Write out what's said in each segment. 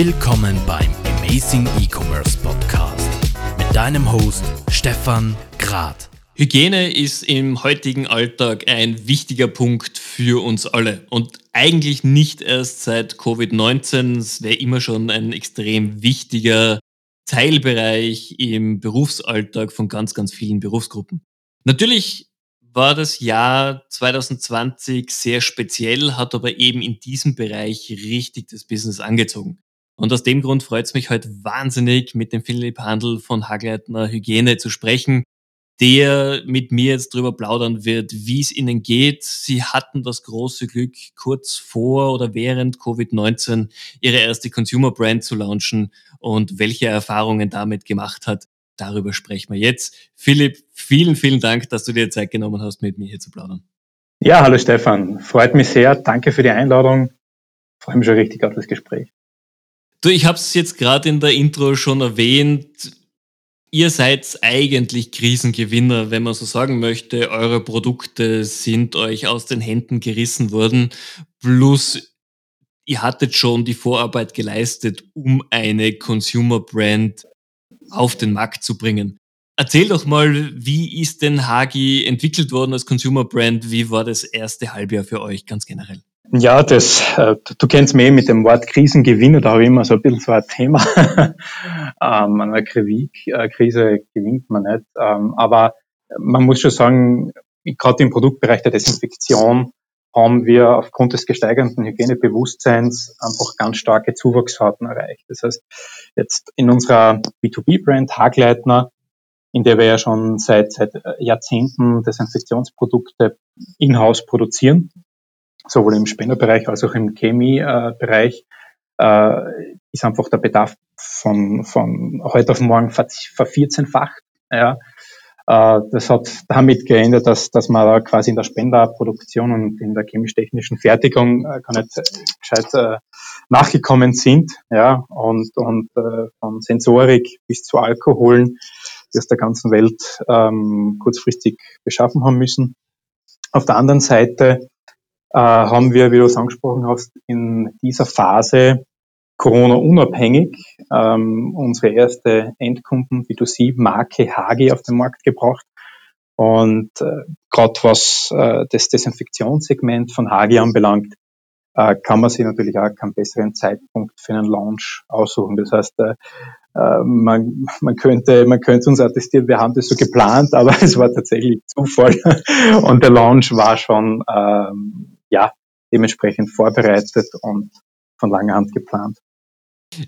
Willkommen beim Amazing E-Commerce Podcast mit deinem Host Stefan Grad. Hygiene ist im heutigen Alltag ein wichtiger Punkt für uns alle und eigentlich nicht erst seit Covid-19. Es wäre immer schon ein extrem wichtiger Teilbereich im Berufsalltag von ganz, ganz vielen Berufsgruppen. Natürlich war das Jahr 2020 sehr speziell, hat aber eben in diesem Bereich richtig das Business angezogen. Und aus dem Grund freut es mich heute wahnsinnig, mit dem Philipp Handel von Hagleitner Hygiene zu sprechen, der mit mir jetzt drüber plaudern wird, wie es ihnen geht. Sie hatten das große Glück, kurz vor oder während Covid-19 ihre erste Consumer Brand zu launchen und welche Erfahrungen damit gemacht hat. Darüber sprechen wir jetzt. Philipp, vielen, vielen Dank, dass du dir Zeit genommen hast, mit mir hier zu plaudern. Ja, hallo Stefan. Freut mich sehr. Danke für die Einladung. Freue mich schon richtig auf das Gespräch. Du, ich habe es jetzt gerade in der Intro schon erwähnt. Ihr seid eigentlich Krisengewinner, wenn man so sagen möchte. Eure Produkte sind euch aus den Händen gerissen worden. Plus, ihr hattet schon die Vorarbeit geleistet, um eine Consumer Brand auf den Markt zu bringen. Erzähl doch mal, wie ist denn Hagi entwickelt worden als Consumer Brand? Wie war das erste Halbjahr für euch ganz generell? Ja, das, äh, du kennst mich mit dem Wort Krisengewinner, da habe ich immer so ein bisschen so ein Thema. ähm, eine äh, Krise gewinnt man nicht. Ähm, aber man muss schon sagen, gerade im Produktbereich der Desinfektion haben wir aufgrund des gesteigerten Hygienebewusstseins einfach ganz starke Zuwachsraten erreicht. Das heißt, jetzt in unserer B2B-Brand Hagleitner, in der wir ja schon seit, seit Jahrzehnten Desinfektionsprodukte in-house produzieren, sowohl im Spenderbereich als auch im Chemiebereich, äh, ist einfach der Bedarf von, von heute auf morgen vervierzehnfacht. Ja. Äh, das hat damit geändert, dass, dass man da quasi in der Spenderproduktion und in der chemisch-technischen Fertigung äh, gar nicht gescheit äh, nachgekommen sind. Ja. Und, und äh, von Sensorik bis zu Alkoholen, die aus der ganzen Welt ähm, kurzfristig beschaffen haben müssen. Auf der anderen Seite äh, haben wir, wie du es angesprochen hast, in dieser Phase Corona-unabhängig ähm, unsere erste Endkunden B2C-Marke Hagi auf den Markt gebracht. Und äh, gerade was äh, das Desinfektionssegment von Hagi anbelangt, äh, kann man sich natürlich auch keinen besseren Zeitpunkt für einen Launch aussuchen. Das heißt, äh, äh man, man, könnte, man könnte uns attestieren, wir haben das so geplant, aber es war tatsächlich Zufall. Und der Launch war schon ähm, ja, dementsprechend vorbereitet und von langer Hand geplant.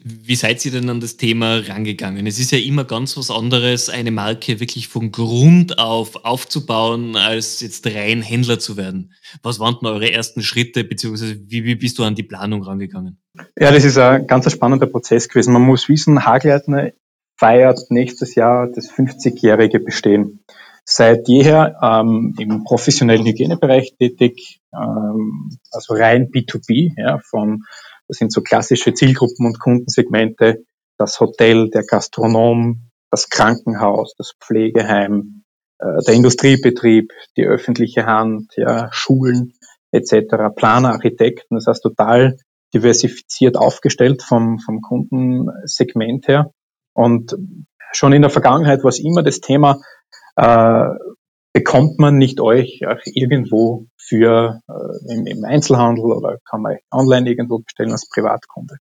Wie seid ihr denn an das Thema rangegangen? Es ist ja immer ganz was anderes, eine Marke wirklich von Grund auf aufzubauen, als jetzt rein Händler zu werden. Was waren denn eure ersten Schritte, beziehungsweise wie, wie bist du an die Planung rangegangen? Ja, das ist ein ganz spannender Prozess gewesen. Man muss wissen, Hagleitner feiert nächstes Jahr das 50-jährige Bestehen seit jeher ähm, im professionellen Hygienebereich tätig, ähm, also rein B2B, ja, von, das sind so klassische Zielgruppen und Kundensegmente, das Hotel, der Gastronom, das Krankenhaus, das Pflegeheim, äh, der Industriebetrieb, die öffentliche Hand, ja, Schulen etc., Planer, Architekten, das heißt total diversifiziert aufgestellt vom, vom Kundensegment her. Und schon in der Vergangenheit war es immer das Thema, äh, bekommt man nicht euch auch irgendwo für äh, im, im, Einzelhandel oder kann man online irgendwo bestellen als Privatkunde.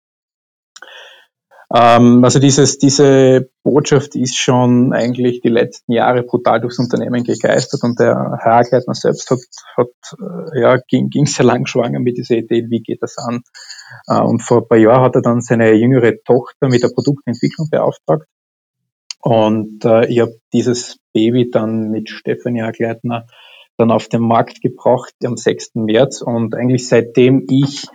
Ähm, also dieses, diese Botschaft ist schon eigentlich die letzten Jahre brutal durchs Unternehmen gegeistert und der Herr Agleitner selbst hat, hat äh, ja, ging, ging sehr lang schwanger mit dieser Idee, wie geht das an. Äh, und vor ein paar Jahren hat er dann seine jüngere Tochter mit der Produktentwicklung beauftragt und äh, ich habe dieses Baby dann mit Stefanie Agleitner dann auf den Markt gebracht am 6. März. Und eigentlich seitdem ich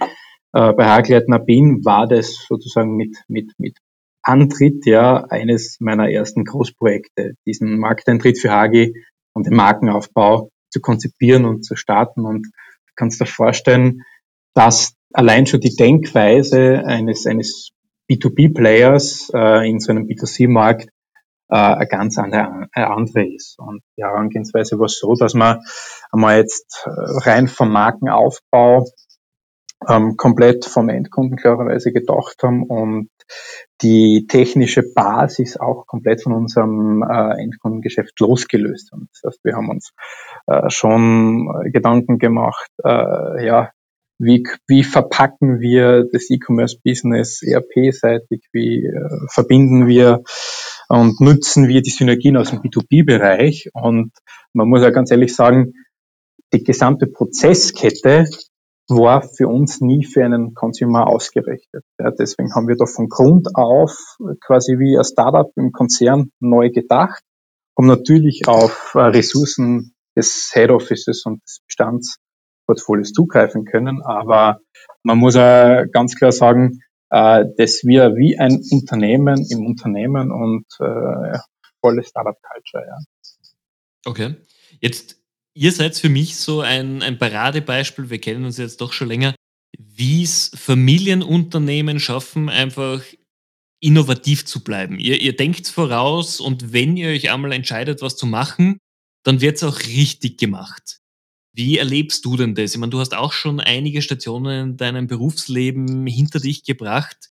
äh, bei Hagleitner bin, war das sozusagen mit, mit, mit Antritt ja eines meiner ersten Großprojekte, diesen Markteintritt für Hagi und den Markenaufbau zu konzipieren und zu starten. Und du kannst dir vorstellen, dass allein schon die Denkweise eines, eines B2B-Players äh, in so einem B2C-Markt äh, eine ganz andere, eine andere ist. Und die Herangehensweise war so, dass man einmal jetzt äh, rein vom Markenaufbau ähm, komplett vom Endkunden klarerweise gedacht haben und die technische Basis auch komplett von unserem äh, Endkundengeschäft losgelöst haben. Das heißt, wir haben uns äh, schon Gedanken gemacht, äh, ja, wie, wie verpacken wir das E-Commerce-Business ERP-seitig, wie äh, verbinden wir und nutzen wir die Synergien aus dem B2B-Bereich. Und man muss ja ganz ehrlich sagen, die gesamte Prozesskette war für uns nie für einen Consumer ausgerichtet. Ja, deswegen haben wir da von Grund auf quasi wie ein Startup im Konzern neu gedacht, um natürlich auf äh, Ressourcen des Head Offices und des Bestandsportfolios zugreifen können. Aber man muss ja ganz klar sagen, äh, dass wir wie ein Unternehmen im Unternehmen und äh, volle Startup-Culture. Ja. Okay. Jetzt ihr seid für mich so ein, ein Paradebeispiel, wir kennen uns jetzt doch schon länger, wie es Familienunternehmen schaffen, einfach innovativ zu bleiben. Ihr, ihr denkt voraus und wenn ihr euch einmal entscheidet, was zu machen, dann wird es auch richtig gemacht. Wie erlebst du denn das? Ich meine, du hast auch schon einige Stationen in deinem Berufsleben hinter dich gebracht.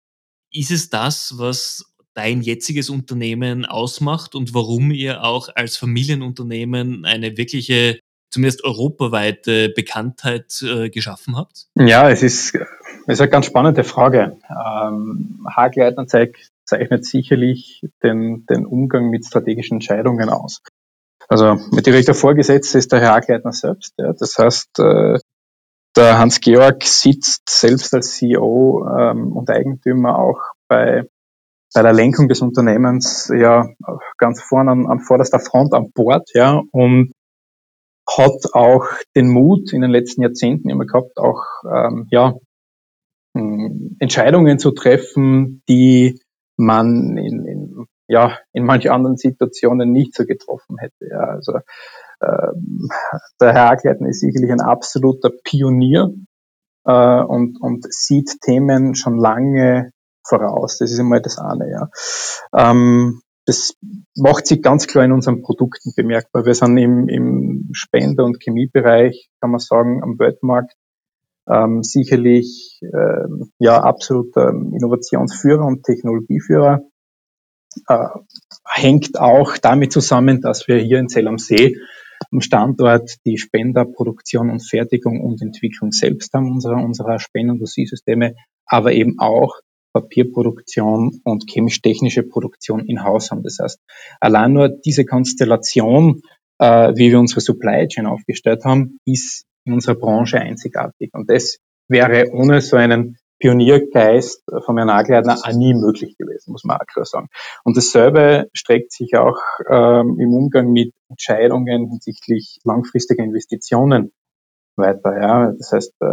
Ist es das, was dein jetziges Unternehmen ausmacht und warum ihr auch als Familienunternehmen eine wirkliche zumindest europaweite Bekanntheit äh, geschaffen habt? Ja, es ist, es ist eine ganz spannende Frage. Ähm, Hagleitner zeichnet sicherlich den, den Umgang mit strategischen Entscheidungen aus. Also mit direkter Vorgesetzte ist der Herr Hagleitner selbst. Ja. Das heißt, äh, der Hans-Georg sitzt selbst als CEO ähm, und Eigentümer auch bei, bei der Lenkung des Unternehmens ja ganz vorne an, an vorderster Front an Bord, ja, und hat auch den Mut in den letzten Jahrzehnten immer gehabt, auch ähm, ja, Entscheidungen zu treffen, die man in, ja, in manch anderen Situationen nicht so getroffen hätte. Ja, also ähm, der Herr Agleiten ist sicherlich ein absoluter Pionier äh, und, und sieht Themen schon lange voraus. Das ist einmal das eine. Ja. Ähm, das macht sich ganz klar in unseren Produkten bemerkbar. Wir sind im, im Spender- und Chemiebereich, kann man sagen, am Weltmarkt ähm, sicherlich ähm, ja absoluter Innovationsführer und Technologieführer. Äh, hängt auch damit zusammen, dass wir hier in Zell am See am Standort die Spenderproduktion und Fertigung und Entwicklung selbst haben, unserer, unserer Spender- und Dosiersysteme, aber eben auch Papierproduktion und chemisch-technische Produktion in Haus haben. Das heißt, allein nur diese Konstellation, äh, wie wir unsere Supply Chain aufgestellt haben, ist in unserer Branche einzigartig. Und das wäre ohne so einen Pioniergeist von Herrn Nagleitner auch nie möglich gewesen, muss man auch klar sagen. Und dasselbe streckt sich auch ähm, im Umgang mit Entscheidungen hinsichtlich langfristiger Investitionen weiter. Ja. Das heißt, äh,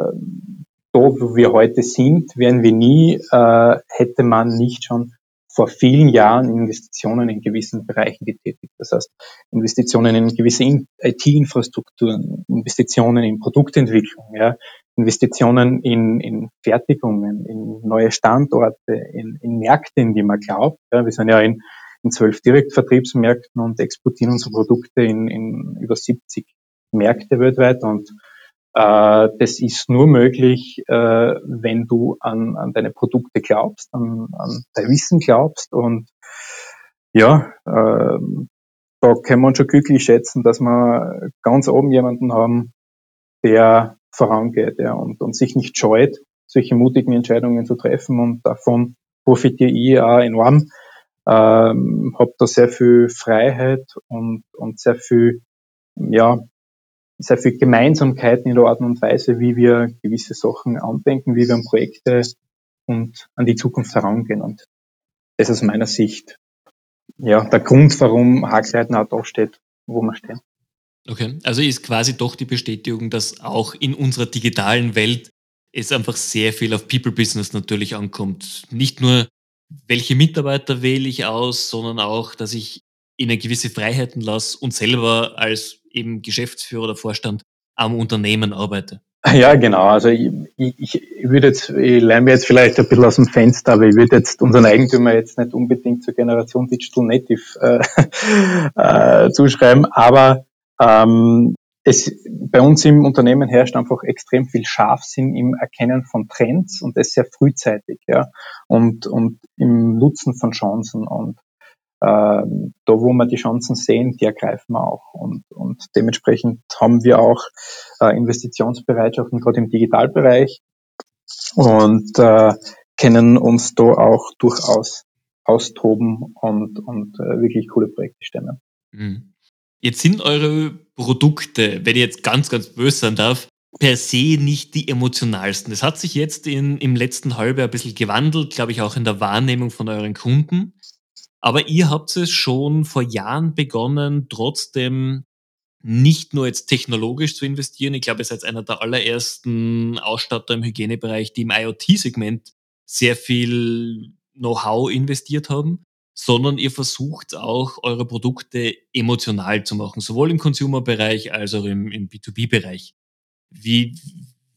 da, wo wir heute sind, wären wir nie, äh, hätte man nicht schon vor vielen Jahren Investitionen in gewissen Bereichen getätigt. Das heißt, Investitionen in gewisse IT-Infrastrukturen, Investitionen in Produktentwicklung, ja, Investitionen in, in Fertigungen, in neue Standorte, in, in Märkte, in die man glaubt. Ja, wir sind ja in, in zwölf Direktvertriebsmärkten und exportieren unsere Produkte in, in über 70 Märkte weltweit und äh, das ist nur möglich, äh, wenn du an, an deine Produkte glaubst, an, an dein Wissen glaubst und ja, äh, da wir uns schon glücklich schätzen, dass wir ganz oben jemanden haben, der vorangeht ja, und, und sich nicht scheut, solche mutigen Entscheidungen zu treffen und davon profitiere ich auch enorm. Ähm, habe da sehr viel Freiheit und, und sehr viel ja, sehr viel Gemeinsamkeiten in der Art und Weise, wie wir gewisse Sachen andenken, wie wir an Projekte und an die Zukunft herangehen. Und das ist aus meiner Sicht ja der Grund, warum Hagleiten auch da steht, wo wir stehen. Okay, also ist quasi doch die Bestätigung, dass auch in unserer digitalen Welt es einfach sehr viel auf People Business natürlich ankommt. Nicht nur, welche Mitarbeiter wähle ich aus, sondern auch, dass ich ihnen gewisse Freiheiten lasse und selber als eben Geschäftsführer oder Vorstand am Unternehmen arbeite. Ja, genau. Also ich, ich, ich würde jetzt, ich lerne mir jetzt vielleicht ein bisschen aus dem Fenster, aber ich würde jetzt unseren Eigentümer jetzt nicht unbedingt zur Generation Digital Native äh, äh, zuschreiben, aber ähm, es, bei uns im Unternehmen herrscht einfach extrem viel Scharfsinn im Erkennen von Trends und das sehr frühzeitig, ja, und, und im Nutzen von Chancen und äh, da, wo wir die Chancen sehen, die ergreifen wir auch und, und dementsprechend haben wir auch äh, Investitionsbereitschaften gerade im Digitalbereich und äh, können uns da auch durchaus austoben und, und äh, wirklich coole Projekte stemmen. Mhm. Jetzt sind eure Produkte, wenn ich jetzt ganz, ganz böse sein darf, per se nicht die emotionalsten. Das hat sich jetzt in, im letzten Halbjahr ein bisschen gewandelt, glaube ich, auch in der Wahrnehmung von euren Kunden. Aber ihr habt es schon vor Jahren begonnen, trotzdem nicht nur jetzt technologisch zu investieren. Ich glaube, ihr seid einer der allerersten Ausstatter im Hygienebereich, die im IoT-Segment sehr viel Know-how investiert haben, sondern ihr versucht auch eure Produkte emotional zu machen, sowohl im Consumer-Bereich als auch im, im B2B-Bereich. Wie,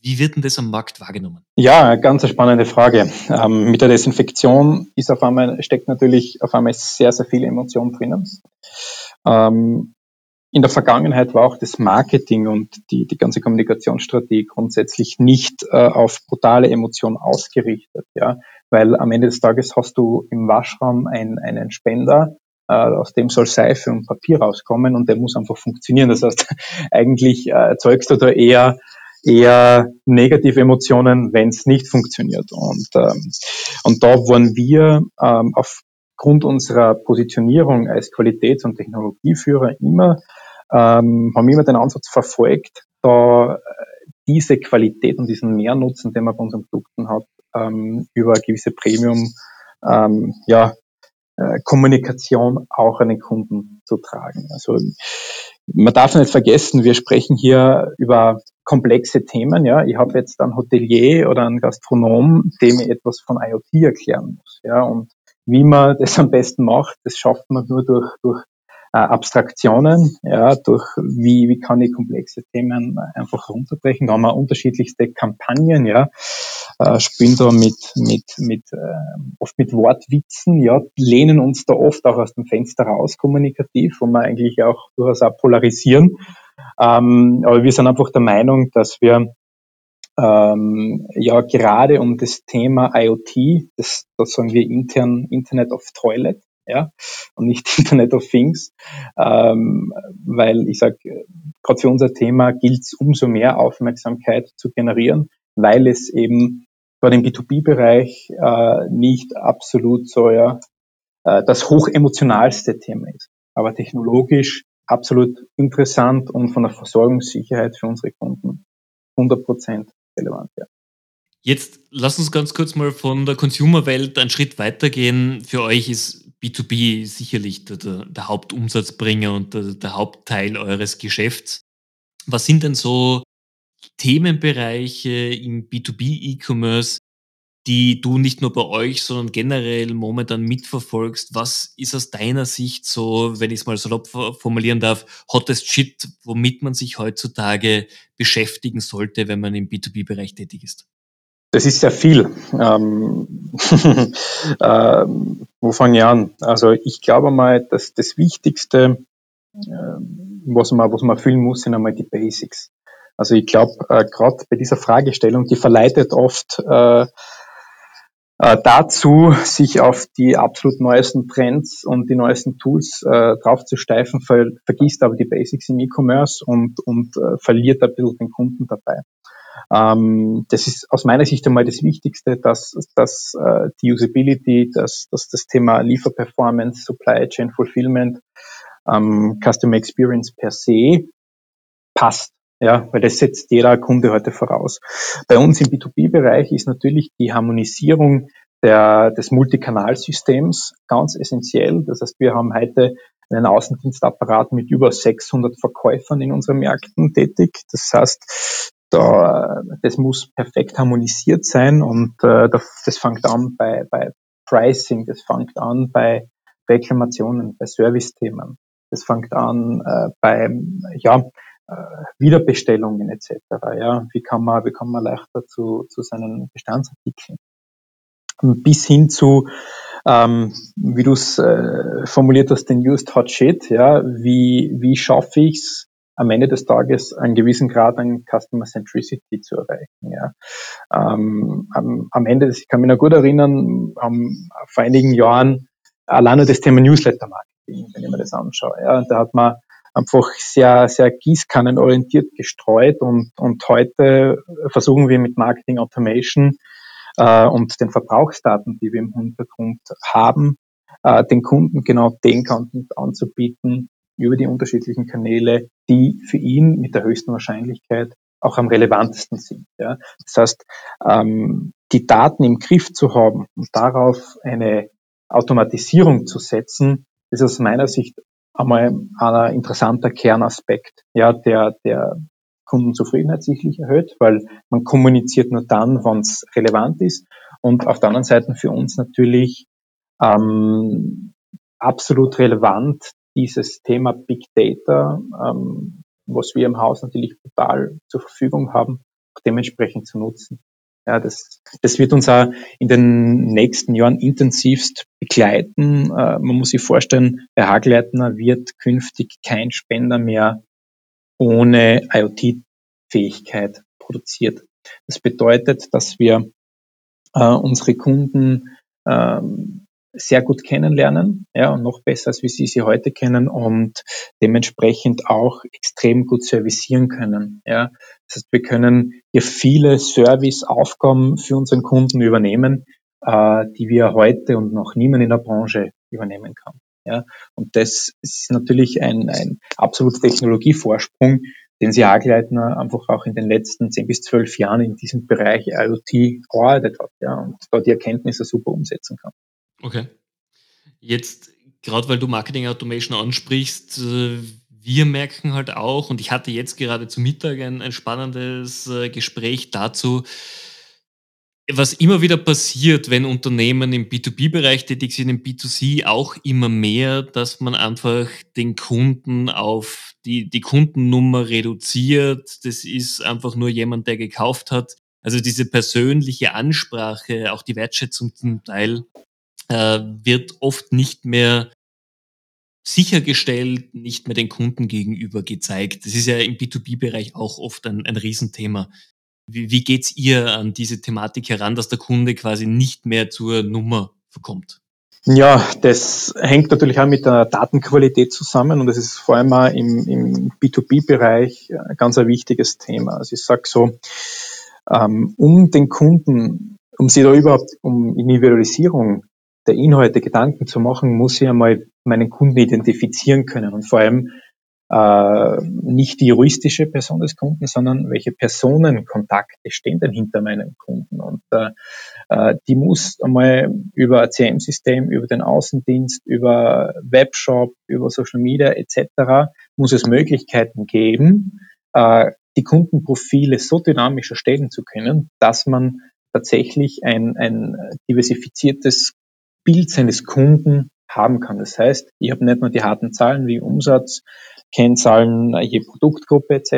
wie wird denn das am Markt wahrgenommen? Ja, ganz spannende Frage. Ähm, mit der Desinfektion ist auf einmal, steckt natürlich auf einmal sehr, sehr viel Emotion drinnen. Ähm, in der Vergangenheit war auch das Marketing und die, die ganze Kommunikationsstrategie grundsätzlich nicht äh, auf brutale Emotionen ausgerichtet, ja, weil am Ende des Tages hast du im Waschraum ein, einen Spender, äh, aus dem soll Seife und Papier rauskommen und der muss einfach funktionieren. Das heißt, eigentlich äh, erzeugst du da eher eher negative Emotionen, wenn es nicht funktioniert. Und, ähm, und da wollen wir ähm, aufgrund unserer Positionierung als Qualitäts- und Technologieführer immer ähm, haben immer den Ansatz verfolgt, da äh, diese Qualität und diesen Mehrnutzen, den man bei unseren Produkten hat, ähm, über gewisse Premium, ähm, ja, äh, Kommunikation auch an den Kunden zu tragen. Also man darf nicht vergessen, wir sprechen hier über komplexe Themen. Ja, ich habe jetzt einen Hotelier oder einen Gastronom, dem ich etwas von IoT erklären muss. Ja, und wie man das am besten macht, das schafft man nur durch, durch äh, Abstraktionen, ja, durch wie, wie kann ich komplexe Themen einfach runterbrechen. Da haben wir unterschiedlichste Kampagnen, ja, äh, spielen da mit, mit, mit äh, oft mit Wortwitzen, ja, lehnen uns da oft auch aus dem Fenster raus kommunikativ, wo wir eigentlich auch durchaus auch polarisieren. Ähm, aber wir sind einfach der Meinung, dass wir ähm, ja gerade um das Thema IoT, das, das sagen wir intern Internet of Toilet, ja, und nicht Internet of Things, ähm, weil ich sage, gerade für unser Thema gilt es umso mehr Aufmerksamkeit zu generieren, weil es eben bei dem B2B-Bereich äh, nicht absolut so ja, äh, das hochemotionalste Thema ist, aber technologisch absolut interessant und von der Versorgungssicherheit für unsere Kunden 100 Prozent relevant. Ja. Jetzt lass uns ganz kurz mal von der Consumer-Welt einen Schritt weitergehen. Für euch ist B2B sicherlich der, der Hauptumsatzbringer und der, der, Hauptteil eures Geschäfts. Was sind denn so Themenbereiche im B2B-E-Commerce, die du nicht nur bei euch, sondern generell momentan mitverfolgst? Was ist aus deiner Sicht so, wenn ich es mal salopp formulieren darf, hottest Shit, womit man sich heutzutage beschäftigen sollte, wenn man im B2B-Bereich tätig ist? Das ist sehr viel. Ähm, äh, wo fange ich an? Also ich glaube mal, dass das Wichtigste, äh, was man, was man fühlen muss, sind einmal die Basics. Also ich glaube, äh, gerade bei dieser Fragestellung, die verleitet oft äh, äh, dazu, sich auf die absolut neuesten Trends und die neuesten Tools äh, draufzusteifen, ver vergisst aber die Basics im E-Commerce und, und äh, verliert ein bisschen den Kunden dabei. Ähm, das ist aus meiner Sicht einmal das Wichtigste, dass, dass äh, die Usability, dass, dass das Thema Lieferperformance, Supply Chain Fulfillment, ähm, Customer Experience per se passt. Ja, weil das setzt jeder Kunde heute voraus. Bei uns im B2B-Bereich ist natürlich die Harmonisierung der, des Multikanalsystems ganz essentiell. Das heißt, wir haben heute einen Außendienstapparat mit über 600 Verkäufern in unseren Märkten tätig. Das heißt, da, das muss perfekt harmonisiert sein und äh, das, fängt an bei, bei Pricing, das fängt an bei Reklamationen, bei Servicethemen, das fängt an äh, bei ja, Wiederbestellungen etc. Ja, wie kann man, wie kann man leichter zu, zu seinen Bestandsartikeln bis hin zu, ähm, wie du es äh, formuliert hast, den Used Hot Shit, ja, wie, wie schaffe ich es, am Ende des Tages einen gewissen Grad an Customer Centricity zu erreichen. Ja. Ähm, am, am, Ende, ich kann mich noch gut erinnern, um, vor einigen Jahren alleine das Thema Newsletter-Marketing, wenn ich mir das anschaue. Ja, da hat man einfach sehr, sehr gießkannenorientiert gestreut und, und heute versuchen wir mit Marketing Automation äh, und den Verbrauchsdaten, die wir im Hintergrund haben, äh, den Kunden genau den Content anzubieten über die unterschiedlichen Kanäle, die für ihn mit der höchsten Wahrscheinlichkeit auch am relevantesten sind. Ja. Das heißt, ähm, die Daten im Griff zu haben und darauf eine Automatisierung zu setzen, ist aus meiner Sicht einmal ein interessanter Kernaspekt, ja, der, der Kundenzufriedenheit sicherlich erhöht, weil man kommuniziert nur dann, wenn es relevant ist. Und auf der anderen Seite für uns natürlich ähm, absolut relevant dieses Thema Big Data, ähm, was wir im Haus natürlich total zur Verfügung haben, dementsprechend zu nutzen. Ja, das, das wird uns auch in den nächsten Jahren intensivst begleiten. Äh, man muss sich vorstellen, bei Hagleitner wird künftig kein Spender mehr ohne IoT-Fähigkeit produziert. Das bedeutet, dass wir äh, unsere Kunden ähm, sehr gut kennenlernen, ja, und noch besser, als wie sie sie heute kennen und dementsprechend auch extrem gut servicieren können, ja. Das heißt, wir können hier viele Serviceaufgaben für unseren Kunden übernehmen, äh, die wir heute und noch niemand in der Branche übernehmen kann. Ja, und das ist natürlich ein, ein absoluter Technologievorsprung, den sie Agleitner einfach auch in den letzten zehn bis zwölf Jahren in diesem Bereich IoT erarbeitet hat, ja, und da die Erkenntnisse super umsetzen kann. Okay. Jetzt, gerade weil du Marketing Automation ansprichst, äh, wir merken halt auch, und ich hatte jetzt gerade zu Mittag ein, ein spannendes äh, Gespräch dazu, was immer wieder passiert, wenn Unternehmen im B2B-Bereich tätig sind, im B2C auch immer mehr, dass man einfach den Kunden auf die, die Kundennummer reduziert. Das ist einfach nur jemand, der gekauft hat. Also diese persönliche Ansprache, auch die Wertschätzung zum Teil äh, wird oft nicht mehr sichergestellt, nicht mehr den Kunden gegenüber gezeigt. Das ist ja im B2B-Bereich auch oft ein, ein Riesenthema. Wie, wie geht's ihr an diese Thematik heran, dass der Kunde quasi nicht mehr zur Nummer verkommt? Ja, das hängt natürlich auch mit der Datenqualität zusammen und das ist vor allem auch im, im B2B-Bereich ein ganz ein wichtiges Thema. Also ich sage so, ähm, um den Kunden, um sie da überhaupt um Individualisierung der Inhalte Gedanken zu machen, muss ich einmal meinen Kunden identifizieren können und vor allem äh, nicht die juristische Person des Kunden, sondern welche Personenkontakte stehen denn hinter meinem Kunden. Und äh, äh die muss einmal über ein CM-System, über den Außendienst, über Webshop, über Social Media etc. muss es Möglichkeiten geben, äh, die Kundenprofile so dynamisch erstellen zu können, dass man tatsächlich ein, ein diversifiziertes Bild seines Kunden haben kann. Das heißt, ich habe nicht nur die harten Zahlen wie Umsatz, Kennzahlen je Produktgruppe etc.,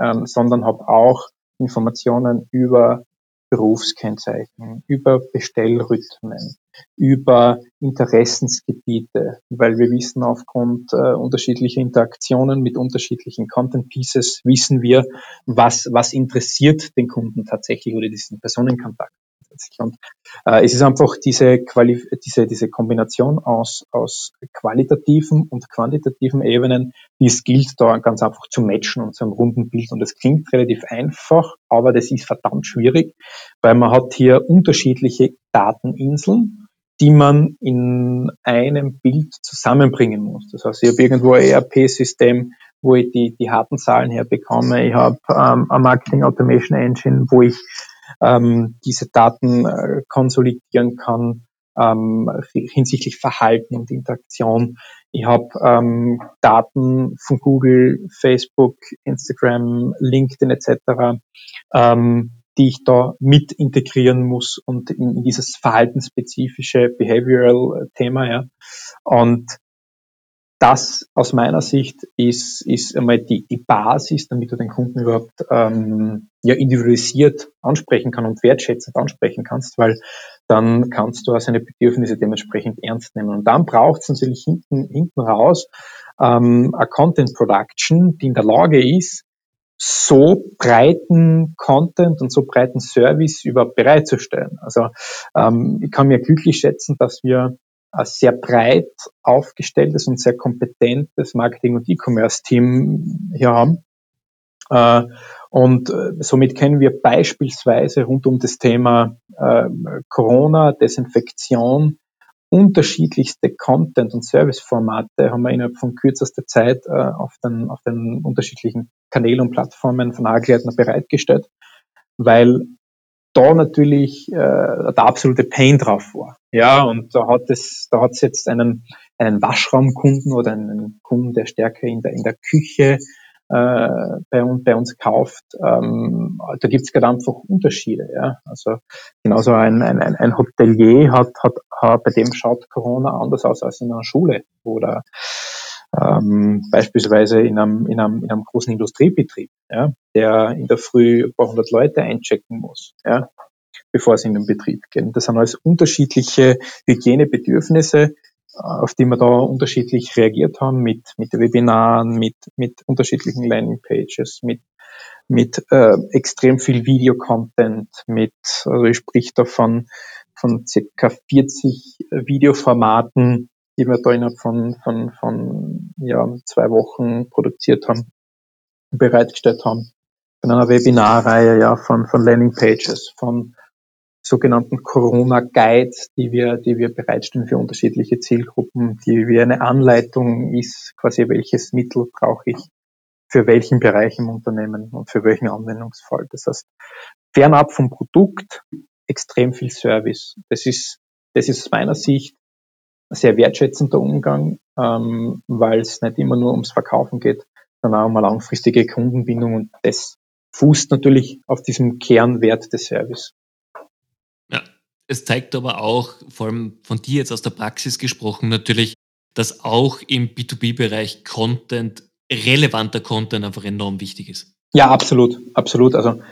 ähm, sondern habe auch Informationen über Berufskennzeichen, über Bestellrhythmen, über Interessensgebiete, weil wir wissen aufgrund äh, unterschiedlicher Interaktionen mit unterschiedlichen Content Pieces wissen wir, was, was interessiert den Kunden tatsächlich oder diesen Personenkontakt grundsätzlich. Und äh, es ist einfach diese, Quali diese, diese Kombination aus, aus qualitativen und quantitativen Ebenen, die es gilt, da ganz einfach zu matchen und zu einem runden Bild. Und das klingt relativ einfach, aber das ist verdammt schwierig, weil man hat hier unterschiedliche Dateninseln, die man in einem Bild zusammenbringen muss. Das heißt, ich habe irgendwo ein ERP-System, wo ich die, die harten Zahlen herbekomme. Ich habe ähm, eine Marketing Automation Engine, wo ich ähm, diese Daten äh, konsolidieren kann ähm, hinsichtlich Verhalten und Interaktion. Ich habe ähm, Daten von Google, Facebook, Instagram, LinkedIn etc., ähm, die ich da mit integrieren muss und in, in dieses verhaltensspezifische Behavioral-Thema. Ja. Und das aus meiner Sicht ist, ist einmal die, die Basis, damit du den Kunden überhaupt ähm, ja, individualisiert ansprechen kann und wertschätzend ansprechen kannst, weil dann kannst du auch seine Bedürfnisse dementsprechend ernst nehmen. Und dann braucht es natürlich hinten, hinten raus ähm, eine Content Production, die in der Lage ist, so breiten Content und so breiten Service überhaupt bereitzustellen. Also ähm, ich kann mir glücklich schätzen, dass wir sehr breit aufgestelltes und sehr kompetentes Marketing- und E-Commerce-Team hier haben. Äh, und äh, somit kennen wir beispielsweise rund um das Thema äh, Corona, Desinfektion, unterschiedlichste Content- und Serviceformate haben wir innerhalb von kürzester Zeit auf, den, auf den unterschiedlichen Kanälen und Plattformen von Agleitner bereitgestellt, weil da natürlich äh, der absolute Pain drauf war. Ja, und da hat es, da hat es jetzt einen, einen Waschraumkunden oder einen Kunden, der stärker in der, in der Küche äh, bei, uns, bei uns kauft. Ähm, da gibt es gerade einfach Unterschiede. Ja? Also genauso ein, ein, ein Hotelier hat, hat, hat, bei dem schaut Corona anders aus als in einer Schule oder ähm, beispielsweise in einem, in, einem, in einem großen Industriebetrieb, ja, der in der Früh ein paar hundert Leute einchecken muss, ja, bevor sie in den Betrieb gehen. Das sind alles unterschiedliche Hygienebedürfnisse, auf die wir da unterschiedlich reagiert haben mit, mit Webinaren, mit, mit unterschiedlichen Landingpages, mit, mit äh, extrem viel Videocontent, mit, also ich sprich da von, von circa 40 Videoformaten, die wir da innerhalb von, von, von ja, zwei Wochen produziert haben, bereitgestellt haben. Von einer Webinarreihe, ja, von, von Landingpages, von sogenannten Corona-Guides, die wir, die wir bereitstellen für unterschiedliche Zielgruppen, die wie eine Anleitung ist, quasi welches Mittel brauche ich für welchen Bereich im Unternehmen und für welchen Anwendungsfall. Das heißt, fernab vom Produkt extrem viel Service. Das ist, das ist aus meiner Sicht sehr wertschätzender Umgang, ähm, weil es nicht immer nur ums Verkaufen geht, sondern auch um eine langfristige Kundenbindung und das fußt natürlich auf diesem Kernwert des Service. Ja, es zeigt aber auch, vor allem von dir jetzt aus der Praxis gesprochen, natürlich, dass auch im B2B-Bereich Content, relevanter Content einfach enorm wichtig ist. Ja, absolut, absolut. Also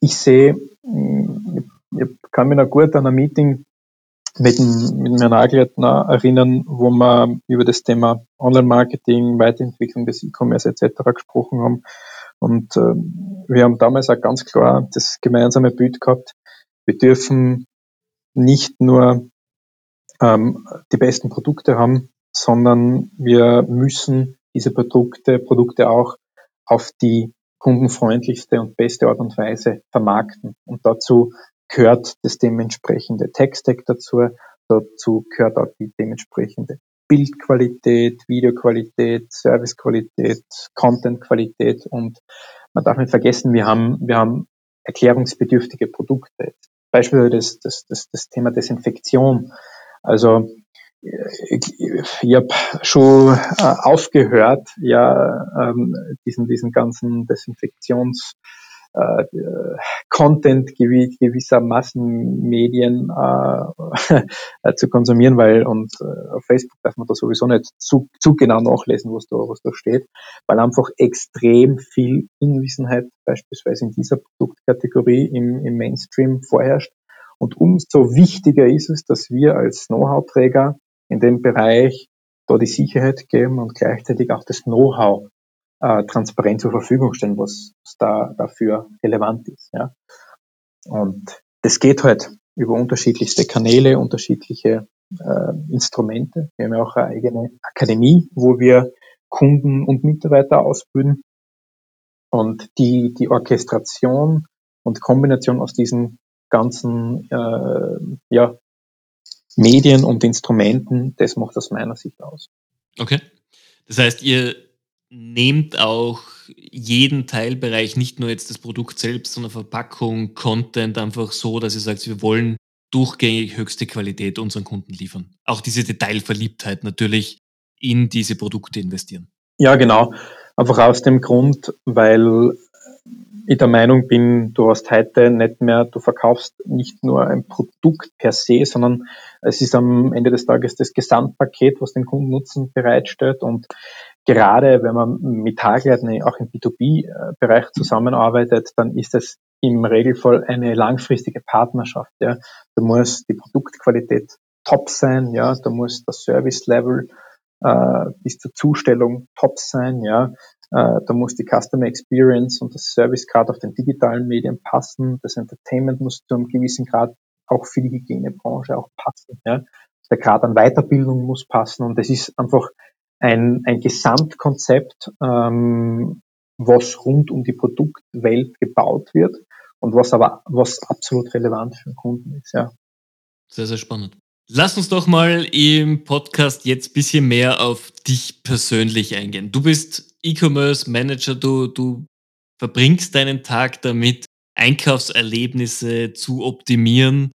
ich sehe, ich kann mich noch gut an ein Meeting mit, mit Herrn Agleitner erinnern, wo wir über das Thema Online-Marketing, Weiterentwicklung des E-Commerce etc. gesprochen haben. Und äh, wir haben damals auch ganz klar das gemeinsame Bild gehabt, wir dürfen nicht nur ähm, die besten Produkte haben, sondern wir müssen diese Produkte, Produkte auch auf die kundenfreundlichste und beste Art und Weise vermarkten. Und dazu gehört das dementsprechende Text-Tag dazu. Dazu gehört auch die dementsprechende Bildqualität, Videoqualität, Servicequalität, Contentqualität und man darf nicht vergessen, wir haben, wir haben erklärungsbedürftige Produkte. Beispielsweise das, das, das, das Thema Desinfektion. Also ich, ich habe schon äh, aufgehört, ja, ähm, diesen, diesen ganzen Desinfektions äh, Content gewisser Massenmedien äh, äh, zu konsumieren, weil und äh, auf Facebook darf man da sowieso nicht zu, zu genau nachlesen, was da, was da steht, weil einfach extrem viel Unwissenheit beispielsweise in dieser Produktkategorie im, im Mainstream vorherrscht. Und umso wichtiger ist es, dass wir als Know-how-Träger in dem Bereich da die Sicherheit geben und gleichzeitig auch das Know-how äh, transparent zur Verfügung stellen, was, was da dafür relevant ist. Ja. Und das geht halt über unterschiedlichste Kanäle, unterschiedliche äh, Instrumente. Wir haben ja auch eine eigene Akademie, wo wir Kunden und Mitarbeiter ausbilden. Und die, die Orchestration und Kombination aus diesen ganzen äh, ja, Medien und Instrumenten, das macht aus meiner Sicht aus. Okay. Das heißt, ihr nehmt auch jeden Teilbereich, nicht nur jetzt das Produkt selbst, sondern Verpackung, Content einfach so, dass ihr sagt, wir wollen durchgängig höchste Qualität unseren Kunden liefern. Auch diese Detailverliebtheit natürlich in diese Produkte investieren. Ja, genau. Einfach aus dem Grund, weil ich der Meinung bin, du hast heute nicht mehr, du verkaufst nicht nur ein Produkt per se, sondern es ist am Ende des Tages das Gesamtpaket, was den Kunden Nutzen bereitstellt und gerade wenn man mit Tagleitern auch im B2B-Bereich zusammenarbeitet, dann ist es im Regelfall eine langfristige Partnerschaft. Ja. Da muss die Produktqualität top sein, ja, da muss das Service-Level äh, bis zur Zustellung top sein, ja. Äh, da muss die Customer Experience und das Service Grad auf den digitalen Medien passen. Das Entertainment muss zu einem gewissen Grad auch für die Hygienebranche auch passen, ja. Der Grad an Weiterbildung muss passen und es ist einfach ein, ein Gesamtkonzept, ähm, was rund um die Produktwelt gebaut wird und was aber was absolut relevant für den Kunden ist, ja. Sehr, sehr spannend. Lass uns doch mal im Podcast jetzt ein bisschen mehr auf dich persönlich eingehen. Du bist E-Commerce Manager, du, du verbringst deinen Tag damit, Einkaufserlebnisse zu optimieren.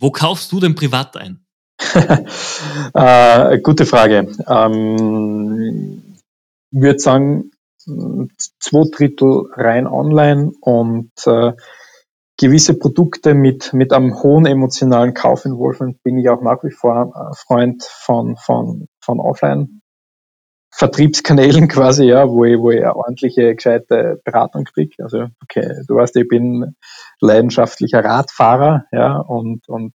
Wo kaufst du denn privat ein? äh, gute Frage. Ähm, ich würde sagen, zwei Drittel rein online und äh, gewisse Produkte mit, mit einem hohen emotionalen Kaufinvolvement bin ich auch nach wie vor äh, Freund von, von, von Offline. Vertriebskanälen quasi, ja, wo ich, wo ich eine ordentliche, gescheite Beratung kriege. Also, okay, du weißt, ich bin leidenschaftlicher Radfahrer, ja, und, und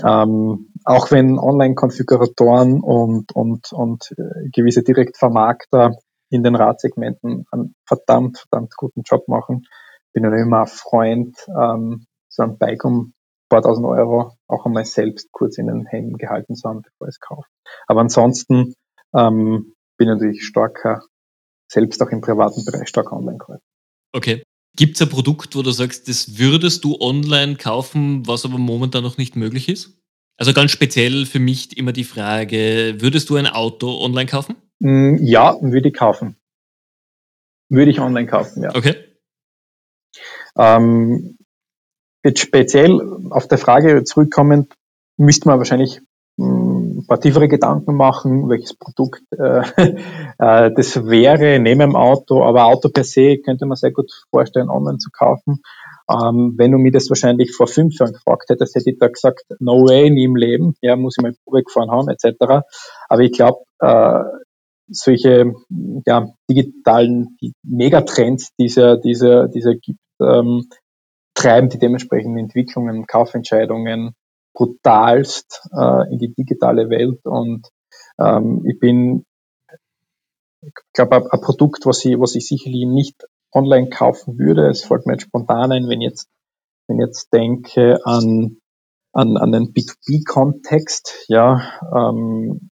ähm, auch wenn Online-Konfiguratoren und, und, und äh, gewisse Direktvermarkter in den Radsegmenten einen verdammt, verdammt guten Job machen, bin ich immer ein Freund, ähm, so ein Bike um ein paar tausend Euro auch einmal selbst kurz in den Händen gehalten zu haben, bevor ich es kaufe. Aber ansonsten ähm, bin ich natürlich starker, selbst auch im privaten Bereich starker Online-Käufer. Okay. Gibt es ein Produkt, wo du sagst, das würdest du online kaufen, was aber momentan noch nicht möglich ist? Also ganz speziell für mich immer die Frage, würdest du ein Auto online kaufen? Mm, ja, würde ich kaufen. Würde ich online kaufen, ja. Okay. Ähm, jetzt speziell auf der Frage zurückkommend, müsste man wahrscheinlich ein paar tiefere Gedanken machen, welches Produkt äh, äh, das wäre neben dem Auto, aber Auto per se könnte man sehr gut vorstellen, online zu kaufen. Ähm, wenn du mir das wahrscheinlich vor fünf Jahren gefragt hättest, hätte ich da gesagt, no way, nie im Leben, ja, muss ich mal Probe gefahren haben, etc. Aber ich glaube, äh, solche ja, digitalen Megatrends, die es ja, diese, diese gibt, ähm, treiben die dementsprechenden Entwicklungen, Kaufentscheidungen brutalst äh, in die digitale Welt und ähm, ich bin, ich glaube, ein, Produkt, was ich, was ich sicherlich nicht online kaufen würde, es folgt mir jetzt spontan ein, wenn jetzt, wenn jetzt denke an, an, an den B2B-Kontext, ja, ähm,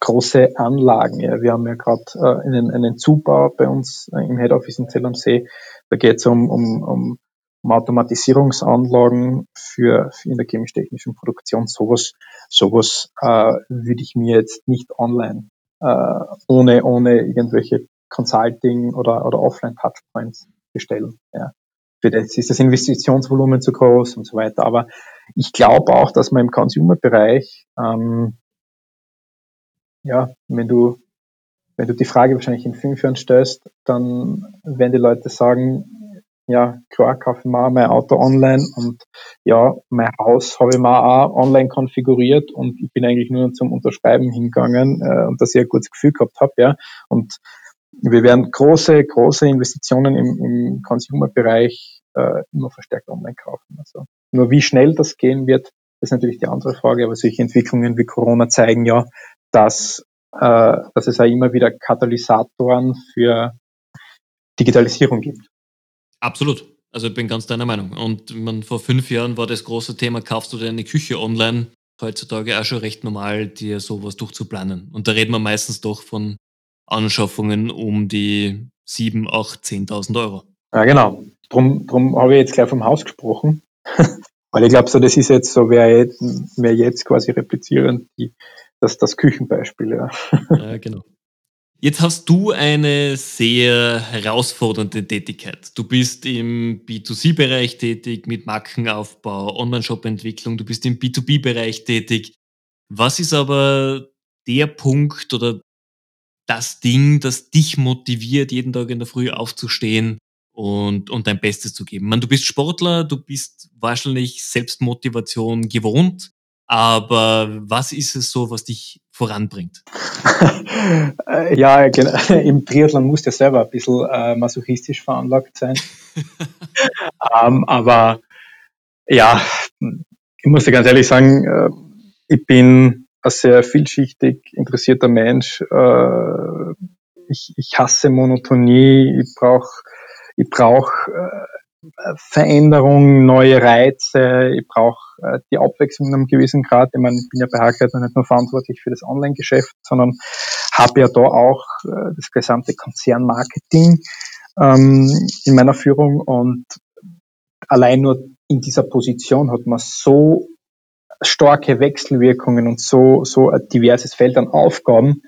große Anlagen. Ja. Wir haben ja gerade äh, einen, einen Zubau bei uns äh, im Head Office in Zell am See. Da geht es um, um, um, um Automatisierungsanlagen für, für in der chemisch-technischen Produktion. Sowas, sowas äh, würde ich mir jetzt nicht online äh, ohne, ohne irgendwelche Consulting oder, oder Offline-Touchpoints bestellen. Ja. Für das ist das Investitionsvolumen zu groß und so weiter. Aber ich glaube auch, dass man im Consumer-Bereich ähm, ja, wenn du, wenn du die Frage wahrscheinlich in fünf Jahren stellst, dann werden die Leute sagen, ja, klar, kaufe ich mal mein Auto online und ja, mein Haus habe ich mal auch online konfiguriert und ich bin eigentlich nur zum Unterschreiben hingegangen äh, und dass ich ein gutes Gefühl gehabt habe, ja. Und wir werden große, große Investitionen im, im Consumer-Bereich äh, immer verstärkt online kaufen. Also nur wie schnell das gehen wird, ist natürlich die andere Frage, aber solche Entwicklungen wie Corona zeigen ja, dass, äh, dass es auch immer wieder Katalysatoren für Digitalisierung gibt. Absolut. Also ich bin ganz deiner Meinung. Und man, vor fünf Jahren war das große Thema, kaufst du dir eine Küche online? Heutzutage auch schon recht normal, dir sowas durchzuplanen. Und da reden wir meistens doch von Anschaffungen um die 7, 8, 10.000 Euro. Ja, genau. Drum, drum habe ich jetzt gleich vom Haus gesprochen. Weil ich glaube, so, das ist jetzt so, wer jetzt, wer jetzt quasi replizieren, die, das, das Küchenbeispiel, ja. Ja, genau. Jetzt hast du eine sehr herausfordernde Tätigkeit. Du bist im B2C-Bereich tätig mit Markenaufbau, Online-Shop-Entwicklung, du bist im B2B-Bereich tätig. Was ist aber der Punkt oder das Ding, das dich motiviert, jeden Tag in der Früh aufzustehen und, und dein Bestes zu geben? Man, du bist Sportler, du bist wahrscheinlich Selbstmotivation gewohnt. Aber was ist es so, was dich voranbringt? ja, genau. im Triathlon muss der selber ein bisschen äh, masochistisch veranlagt sein. ähm, aber ja, ich muss dir ganz ehrlich sagen, äh, ich bin ein sehr vielschichtig interessierter Mensch. Äh, ich, ich hasse Monotonie, ich brauche ich brauch, äh, Veränderung, neue Reize, ich brauche äh, die Abwechslung in einem gewissen Grad. Ich meine, ich bin ja bei Hackleiter nicht nur verantwortlich für das Online-Geschäft, sondern habe ja da auch äh, das gesamte Konzernmarketing ähm, in meiner Führung und allein nur in dieser Position hat man so starke Wechselwirkungen und so, so ein diverses Feld an Aufgaben,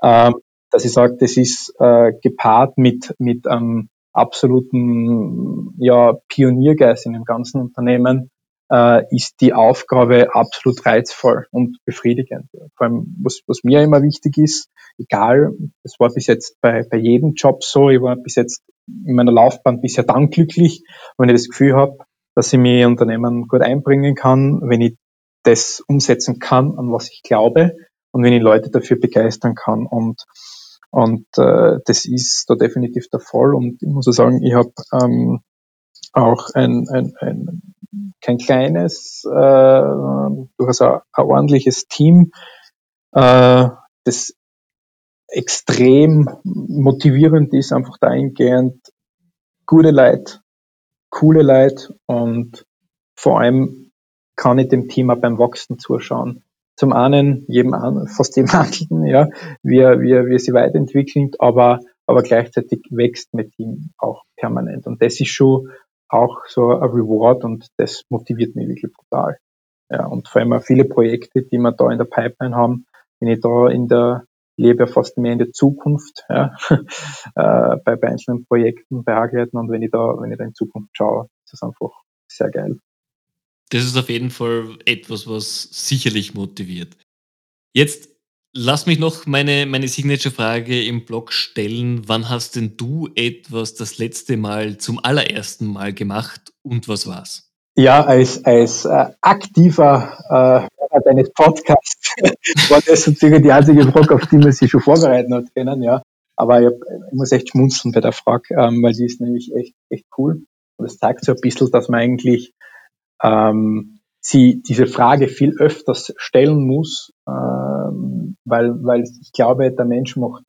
äh, dass ich sage, das ist äh, gepaart mit, mit einem absoluten ja, Pioniergeist in dem ganzen Unternehmen, äh, ist die Aufgabe absolut reizvoll und befriedigend. Vor allem, was, was mir immer wichtig ist, egal, das war bis jetzt bei, bei jedem Job so, ich war bis jetzt in meiner Laufbahn bisher dann glücklich, wenn ich das Gefühl habe, dass ich in Unternehmen gut einbringen kann, wenn ich das umsetzen kann, an was ich glaube und wenn ich Leute dafür begeistern kann. Und, und äh, das ist da definitiv der Fall. Und ich muss sagen, ich habe ähm, auch ein, ein, ein kein kleines, äh, durchaus ein, ein ordentliches Team, äh, das extrem motivierend ist, einfach dahingehend gute Leute, coole Leute und vor allem kann ich dem Thema beim Wachsen zuschauen. Zum einen jedem fast jedem Handeln, ja, wie, wie, wie sie weiterentwickeln, aber, aber gleichzeitig wächst mein Team auch permanent. Und das ist schon auch so ein Reward und das motiviert mich wirklich brutal. Ja, und vor allem auch viele Projekte, die wir da in der Pipeline haben, wenn ich da in der lebe ja fast mehr in der Zukunft, ja, äh, bei, einzelnen Projekten, bei Agleiten und wenn ich da, wenn ich da in Zukunft schaue, ist das einfach sehr geil. Das ist auf jeden Fall etwas, was sicherlich motiviert. Jetzt lass mich noch meine, meine Signature-Frage im Blog stellen. Wann hast denn du etwas das letzte Mal zum allerersten Mal gemacht und was war's? Ja, als, als äh, aktiver äh, deines Podcasts war das sozusagen die einzige Frage, auf die man sich schon vorbereiten hat können, ja. Aber ich, hab, ich muss echt schmunzeln bei der Frage, ähm, weil die ist nämlich echt, echt cool. Und es zeigt so ein bisschen, dass man eigentlich ähm, sie diese Frage viel öfters stellen muss, ähm, weil, weil ich glaube, der Mensch macht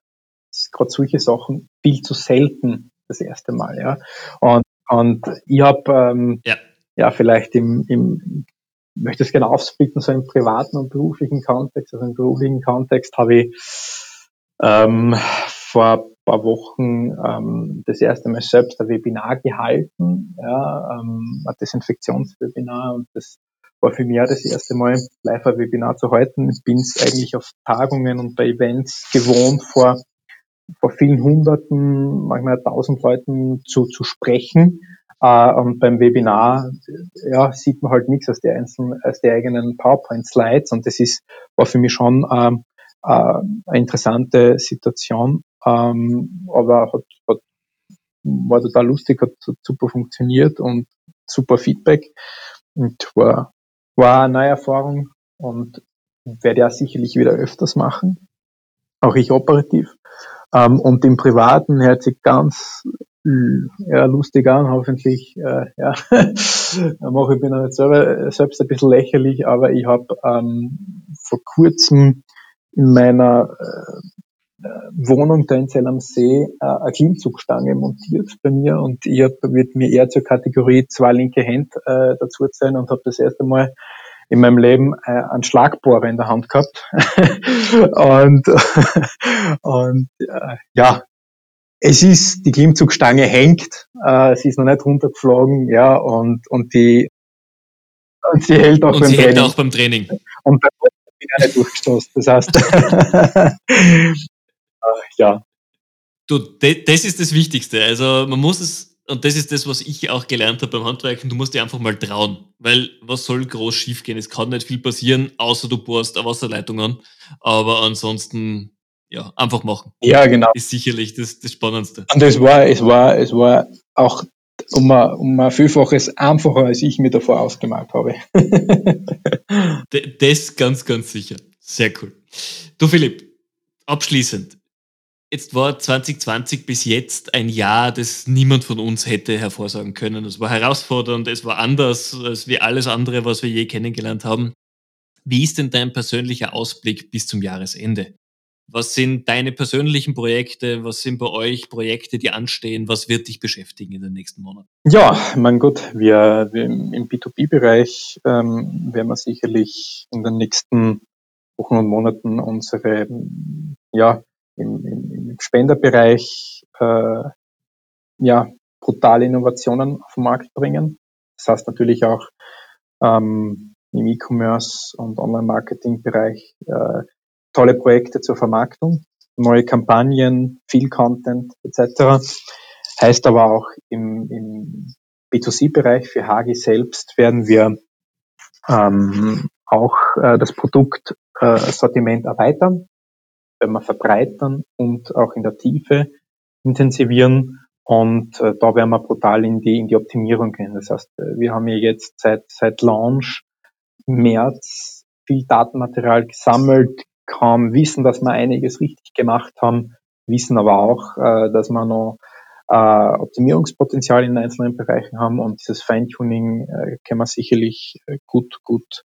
gerade solche Sachen viel zu selten das erste Mal. Ja. Und, und ich habe ähm, ja ja, vielleicht im, im ich möchte es gerne aufsplitten, so im privaten und beruflichen Kontext. Also im beruflichen Kontext habe ich ähm, vor paar Wochen ähm, das erste Mal selbst ein Webinar gehalten, ja, ähm, ein Desinfektionswebinar und das war für mich auch das erste Mal live ein Webinar zu halten. Ich bin es eigentlich auf Tagungen und bei Events gewohnt, vor, vor vielen Hunderten, manchmal tausend Leuten zu, zu sprechen. Uh, und beim Webinar ja, sieht man halt nichts aus der einzelnen, aus der eigenen PowerPoint-Slides und das ist, war für mich schon ähm, äh, eine interessante Situation, ähm, aber hat, hat, war total lustig, hat super funktioniert und super Feedback und war, war eine neue Erfahrung und werde ja sicherlich wieder öfters machen, auch ich operativ. Ähm, und im Privaten hört sich ganz ja, lustig an, hoffentlich. Äh, ja, mache ich bin nicht selber, selbst ein bisschen lächerlich, aber ich habe ähm, vor kurzem in meiner äh, Wohnung da in Zell am See äh, eine Klimmzugstange montiert bei mir und ich hab, wird mir eher zur Kategorie zwei linke Hände äh, dazu zählen und habe das erste Mal in meinem Leben äh, einen Schlagbohrer in der Hand gehabt. und und äh, ja, es ist, die Klimmzugstange hängt, äh, sie ist noch nicht runtergeflogen, ja, und, und die, und sie hält auch, und beim, sie Training. Hält auch beim Training. Und beim bin ich nicht durchgestoßen. Das heißt, ja. Du, das ist das Wichtigste. Also man muss es, und das ist das, was ich auch gelernt habe beim Handwerken, du musst dir einfach mal trauen. Weil was soll groß schiefgehen? Es kann nicht viel passieren, außer du bohrst eine Wasserleitung an. Aber ansonsten ja, einfach machen. Ja, genau. Ist sicherlich das, das Spannendste. Und es war, es war, es war auch um ein, um ein Vielfaches einfacher, als ich mir davor ausgemalt habe. das ganz, ganz sicher. Sehr cool. Du Philipp, abschließend. Jetzt war 2020 bis jetzt ein Jahr, das niemand von uns hätte hervorsagen können. Es war herausfordernd, es war anders als wie alles andere, was wir je kennengelernt haben. Wie ist denn dein persönlicher Ausblick bis zum Jahresende? Was sind deine persönlichen Projekte? Was sind bei euch Projekte, die anstehen? Was wird dich beschäftigen in den nächsten Monaten? Ja, mein Gott, wir, wir im B2B-Bereich ähm, werden wir sicherlich in den nächsten Wochen und Monaten unsere, ja, im, im, im Spenderbereich, äh, ja, brutale Innovationen auf den Markt bringen. Das heißt natürlich auch ähm, im E-Commerce und Online-Marketing-Bereich äh, tolle Projekte zur Vermarktung, neue Kampagnen, viel Content etc. Heißt aber auch im, im B2C-Bereich für Hagi selbst werden wir ähm, auch äh, das Produktsortiment äh, erweitern, wir verbreitern und auch in der Tiefe intensivieren. Und äh, da werden wir brutal in die, in die Optimierung gehen. Das heißt, äh, wir haben ja jetzt seit, seit Launch März viel Datenmaterial gesammelt, kaum wissen, dass wir einiges richtig gemacht haben, wissen aber auch, äh, dass wir noch äh, Optimierungspotenzial in einzelnen Bereichen haben und dieses Feintuning äh, können wir sicherlich äh, gut, gut,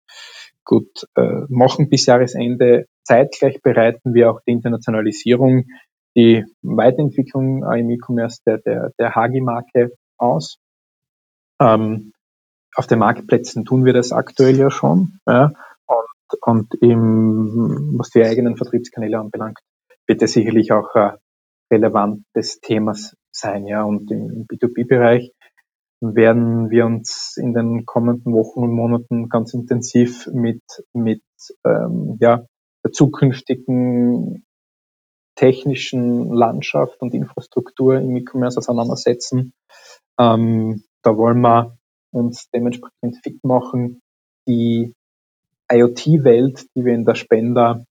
gut äh, machen bis Jahresende. Zeitgleich bereiten wir auch die Internationalisierung, die Weiterentwicklung im E-Commerce der, der, der Hagi-Marke aus. Ähm, auf den Marktplätzen tun wir das aktuell ja schon. Ja und im, was die eigenen Vertriebskanäle anbelangt, wird es sicherlich auch ein relevantes Thema sein. Ja. Und im B2B-Bereich werden wir uns in den kommenden Wochen und Monaten ganz intensiv mit, mit ähm, ja, der zukünftigen technischen Landschaft und Infrastruktur im E-Commerce auseinandersetzen. Ähm, da wollen wir uns dementsprechend fit machen, die IoT-Welt, die wir in der Spender,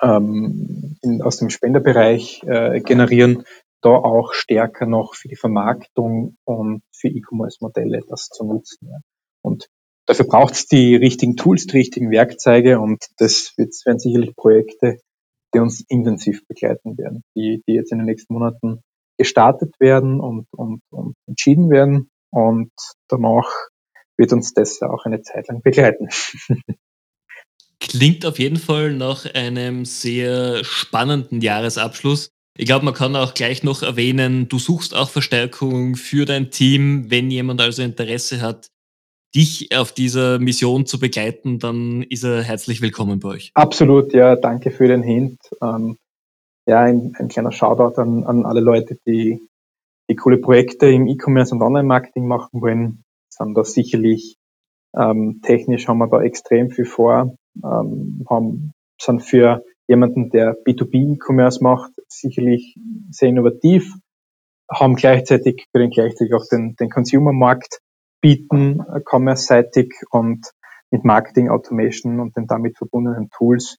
ähm, in, aus dem Spenderbereich äh, generieren, da auch stärker noch für die Vermarktung und für E-Commerce-Modelle das zu nutzen. Ja. Und dafür braucht es die richtigen Tools, die richtigen Werkzeuge und das werden sicherlich Projekte, die uns intensiv begleiten werden, die, die jetzt in den nächsten Monaten gestartet werden und, und, und entschieden werden und danach wird uns das auch eine Zeit lang begleiten. Klingt auf jeden Fall nach einem sehr spannenden Jahresabschluss. Ich glaube, man kann auch gleich noch erwähnen, du suchst auch Verstärkung für dein Team. Wenn jemand also Interesse hat, dich auf dieser Mission zu begleiten, dann ist er herzlich willkommen bei euch. Absolut, ja, danke für den Hint. Ähm, ja, ein, ein, kleiner Shoutout an, an alle Leute, die, die coole Projekte im E-Commerce und Online-Marketing machen wollen. Sind da sicherlich ähm, technisch haben wir da extrem viel vor ähm, haben, sind für jemanden, der B2B-E-Commerce macht, sicherlich sehr innovativ, haben gleichzeitig, können gleichzeitig auch den, den Consumer-Markt bieten, commerce-seitig und mit Marketing Automation und den damit verbundenen Tools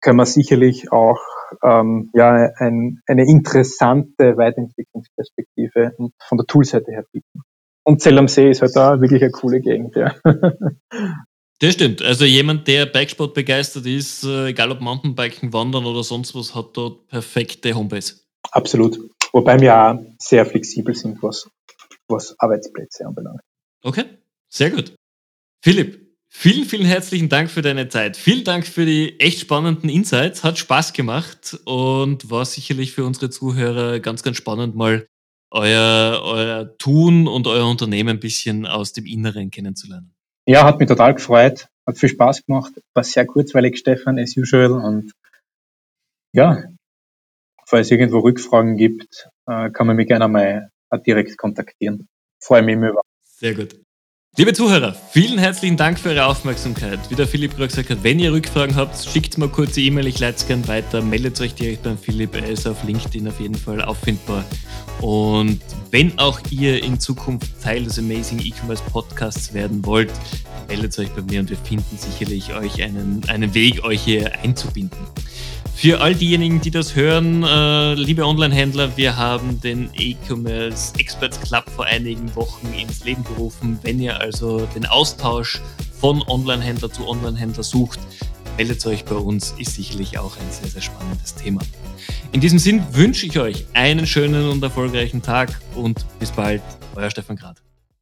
können wir sicherlich auch ähm, ja, ein, eine interessante Weiterentwicklungsperspektive von der Toolseite her bieten. Und Zell am See ist halt da wirklich eine coole Gegend, ja. Das stimmt. Also jemand, der Bikesport begeistert ist, äh, egal ob Mountainbiken, Wandern oder sonst was, hat dort perfekte Homebase. Absolut. Wobei wir auch sehr flexibel sind, was, was Arbeitsplätze anbelangt. Okay, sehr gut. Philipp, vielen, vielen herzlichen Dank für deine Zeit. Vielen Dank für die echt spannenden Insights. Hat Spaß gemacht und war sicherlich für unsere Zuhörer ganz, ganz spannend, mal euer, euer Tun und euer Unternehmen ein bisschen aus dem Inneren kennenzulernen. Ja, hat mich total gefreut, hat viel Spaß gemacht, war sehr kurzweilig, Stefan, as usual. Und ja, falls es irgendwo Rückfragen gibt, äh, kann man mich gerne mal direkt kontaktieren. Freue mich immer über. Sehr gut. Liebe Zuhörer, vielen herzlichen Dank für eure Aufmerksamkeit. Wie der Philipp gerade gesagt hat, wenn ihr Rückfragen habt, schickt mir kurze E-Mail, ich leite es gerne weiter, meldet euch direkt beim Philipp, er ist auf LinkedIn auf jeden Fall auffindbar. Und wenn auch ihr in Zukunft Teil des Amazing E-Commerce Podcasts werden wollt, meldet euch bei mir und wir finden sicherlich euch einen, einen Weg, euch hier einzubinden. Für all diejenigen, die das hören, äh, liebe Online-Händler, wir haben den E-Commerce Experts Club vor einigen Wochen ins Leben gerufen. Wenn ihr also den Austausch von Online-Händler zu Online-Händler sucht, meldet euch bei uns, ist sicherlich auch ein sehr, sehr spannendes Thema. In diesem Sinn wünsche ich euch einen schönen und erfolgreichen Tag und bis bald, euer Stefan Grad.